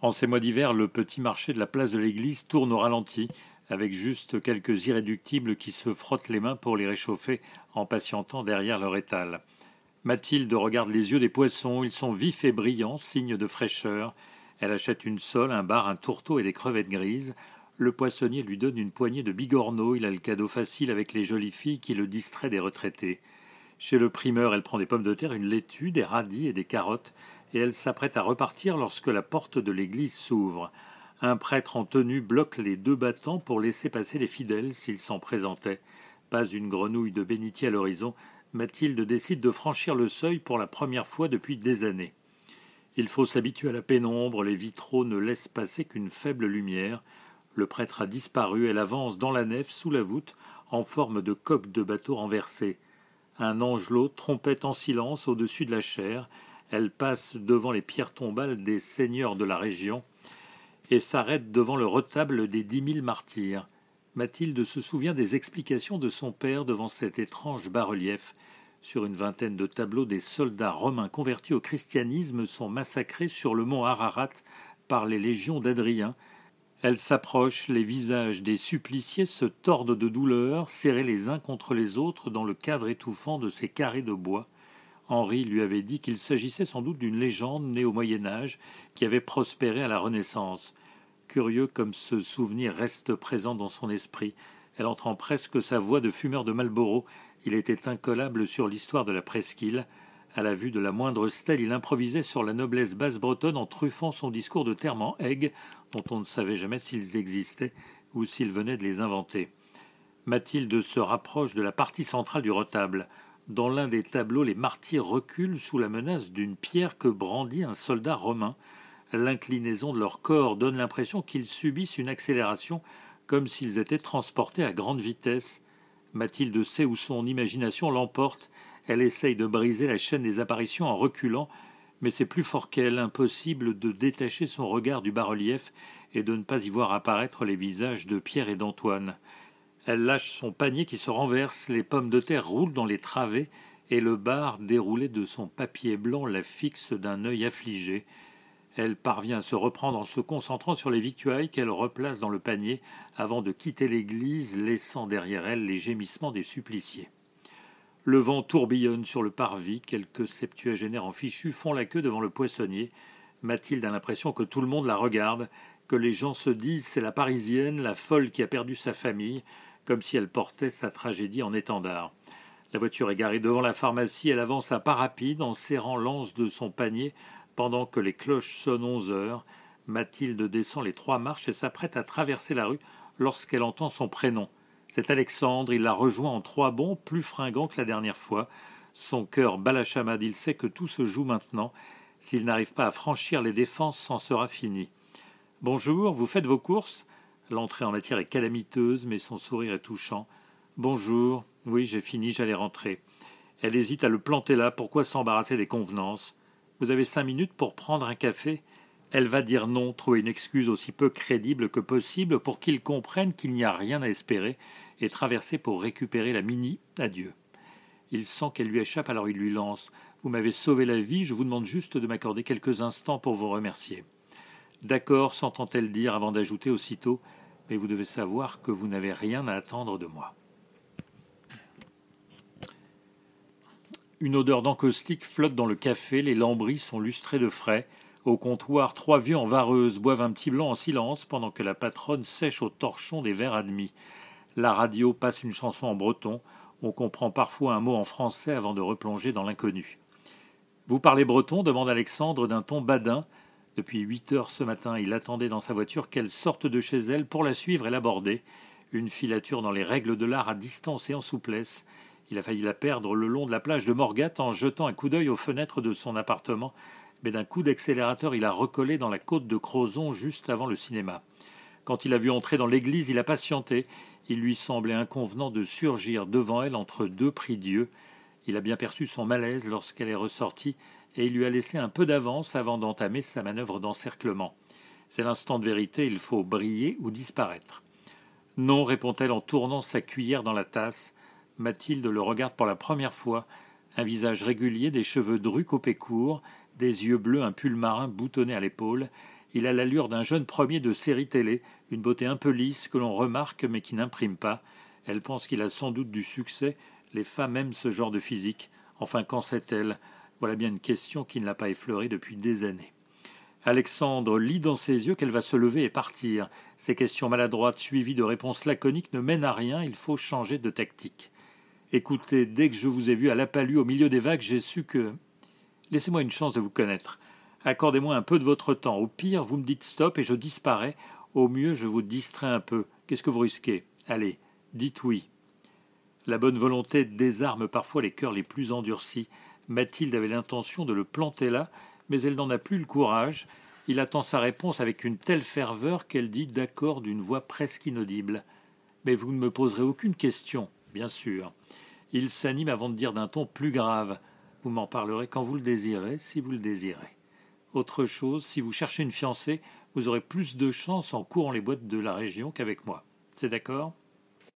En ces mois d'hiver, le petit marché de la place de l'église tourne au ralenti, avec juste quelques irréductibles qui se frottent les mains pour les réchauffer en patientant derrière leur étal. Mathilde regarde les yeux des poissons, ils sont vifs et brillants, signe de fraîcheur. Elle achète une sole, un bar, un tourteau et des crevettes grises. Le poissonnier lui donne une poignée de bigorneaux, il a le cadeau facile avec les jolies filles qui le distraient des retraités. Chez le primeur, elle prend des pommes de terre, une laitue, des radis et des carottes, et elle s'apprête à repartir lorsque la porte de l'église s'ouvre. Un prêtre en tenue bloque les deux battants pour laisser passer les fidèles s'ils s'en présentaient. Pas une grenouille de bénitier à l'horizon, Mathilde décide de franchir le seuil pour la première fois depuis des années. Il faut s'habituer à la pénombre, les vitraux ne laissent passer qu'une faible lumière. Le prêtre a disparu, elle avance dans la nef sous la voûte en forme de coque de bateau renversée. Un angelot trompette en silence au-dessus de la chair, elle passe devant les pierres tombales des seigneurs de la région et s'arrête devant le retable des dix mille martyrs. Mathilde se souvient des explications de son père devant cet étrange bas-relief. Sur une vingtaine de tableaux, des soldats romains convertis au christianisme sont massacrés sur le mont Ararat par les légions d'Adrien. Elle s'approche, les visages des suppliciés se tordent de douleur, serrés les uns contre les autres dans le cadre étouffant de ces carrés de bois. Henri lui avait dit qu'il s'agissait sans doute d'une légende née au Moyen Âge qui avait prospéré à la Renaissance. Curieux comme ce souvenir reste présent dans son esprit, elle entend presque sa voix de fumeur de Marlborough. Il était incollable sur l'histoire de la presqu'île. À la vue de la moindre stèle, il improvisait sur la noblesse basse bretonne en truffant son discours de termes en dont on ne savait jamais s'ils existaient ou s'il venait de les inventer. Mathilde se rapproche de la partie centrale du retable. Dans l'un des tableaux, les martyrs reculent sous la menace d'une pierre que brandit un soldat romain. L'inclinaison de leur corps donne l'impression qu'ils subissent une accélération comme s'ils étaient transportés à grande vitesse. Mathilde sait où son imagination l'emporte. Elle essaye de briser la chaîne des apparitions en reculant, mais c'est plus fort qu'elle, impossible de détacher son regard du bas-relief et de ne pas y voir apparaître les visages de Pierre et d'Antoine. Elle lâche son panier qui se renverse, les pommes de terre roulent dans les travées, et le bar déroulé de son papier blanc la fixe d'un œil affligé. Elle parvient à se reprendre en se concentrant sur les victuailles qu'elle replace dans le panier avant de quitter l'église, laissant derrière elle les gémissements des suppliciés. Le vent tourbillonne sur le parvis, quelques septuagénaires en fichu font la queue devant le poissonnier. Mathilde a l'impression que tout le monde la regarde, que les gens se disent c'est la parisienne, la folle qui a perdu sa famille, comme si elle portait sa tragédie en étendard. La voiture est garée devant la pharmacie, elle avance à pas rapide en serrant l'anse de son panier pendant que les cloches sonnent onze heures. Mathilde descend les trois marches et s'apprête à traverser la rue lorsqu'elle entend son prénom. C'est Alexandre, il la rejoint en trois bonds, plus fringant que la dernière fois. Son cœur bat la chamade, il sait que tout se joue maintenant. S'il n'arrive pas à franchir les défenses, c'en sera fini. Bonjour, vous faites vos courses? L'entrée en matière est calamiteuse, mais son sourire est touchant. Bonjour, oui, j'ai fini, j'allais rentrer. Elle hésite à le planter là, pourquoi s'embarrasser des convenances? Vous avez cinq minutes pour prendre un café? Elle va dire non, trouver une excuse aussi peu crédible que possible pour qu'il comprenne qu'il n'y a rien à espérer, et traverser pour récupérer la mini. Adieu. Il sent qu'elle lui échappe, alors il lui lance. Vous m'avez sauvé la vie, je vous demande juste de m'accorder quelques instants pour vous remercier. D'accord, s'entend-elle dire avant d'ajouter aussitôt mais vous devez savoir que vous n'avez rien à attendre de moi. Une odeur d'encaustique flotte dans le café, les lambris sont lustrés de frais. Au comptoir, trois vieux en vareuse boivent un petit blanc en silence pendant que la patronne sèche au torchon des verres admis. La radio passe une chanson en breton. On comprend parfois un mot en français avant de replonger dans l'inconnu. Vous parlez breton demande Alexandre d'un ton badin, depuis huit heures ce matin, il attendait dans sa voiture qu'elle sorte de chez elle pour la suivre et l'aborder. Une filature dans les règles de l'art à distance et en souplesse. Il a failli la perdre le long de la plage de Morgat en jetant un coup d'œil aux fenêtres de son appartement, mais d'un coup d'accélérateur, il a recollé dans la côte de Crozon juste avant le cinéma. Quand il a vu entrer dans l'église, il a patienté. Il lui semblait inconvenant de surgir devant elle entre deux prie-dieu. Il a bien perçu son malaise lorsqu'elle est ressortie et il lui a laissé un peu d'avance avant d'entamer sa manœuvre d'encerclement. C'est l'instant de vérité, il faut briller ou disparaître. Non, répond-elle en tournant sa cuillère dans la tasse. Mathilde le regarde pour la première fois. Un visage régulier, des cheveux drus coupés courts, des yeux bleus, un pull marin boutonné à l'épaule. Il a l'allure d'un jeune premier de série télé, une beauté un peu lisse que l'on remarque mais qui n'imprime pas. Elle pense qu'il a sans doute du succès. Les femmes aiment ce genre de physique. Enfin, qu'en sait-elle? Voilà bien une question qui ne l'a pas effleurée depuis des années. Alexandre lit dans ses yeux qu'elle va se lever et partir. Ces questions maladroites suivies de réponses laconiques ne mènent à rien, il faut changer de tactique. Écoutez, dès que je vous ai vu à la palue au milieu des vagues, j'ai su que. Laissez-moi une chance de vous connaître. Accordez-moi un peu de votre temps. Au pire, vous me dites stop et je disparais. Au mieux, je vous distrais un peu. Qu'est-ce que vous risquez? Allez, dites oui. La bonne volonté désarme parfois les cœurs les plus endurcis. Mathilde avait l'intention de le planter là, mais elle n'en a plus le courage. Il attend sa réponse avec une telle ferveur qu'elle dit d'accord d'une voix presque inaudible. Mais vous ne me poserez aucune question, bien sûr. Il s'anime avant de dire d'un ton plus grave. Vous m'en parlerez quand vous le désirez, si vous le désirez. Autre chose, si vous cherchez une fiancée, vous aurez plus de chance en courant les boîtes de la région qu'avec moi. C'est d'accord?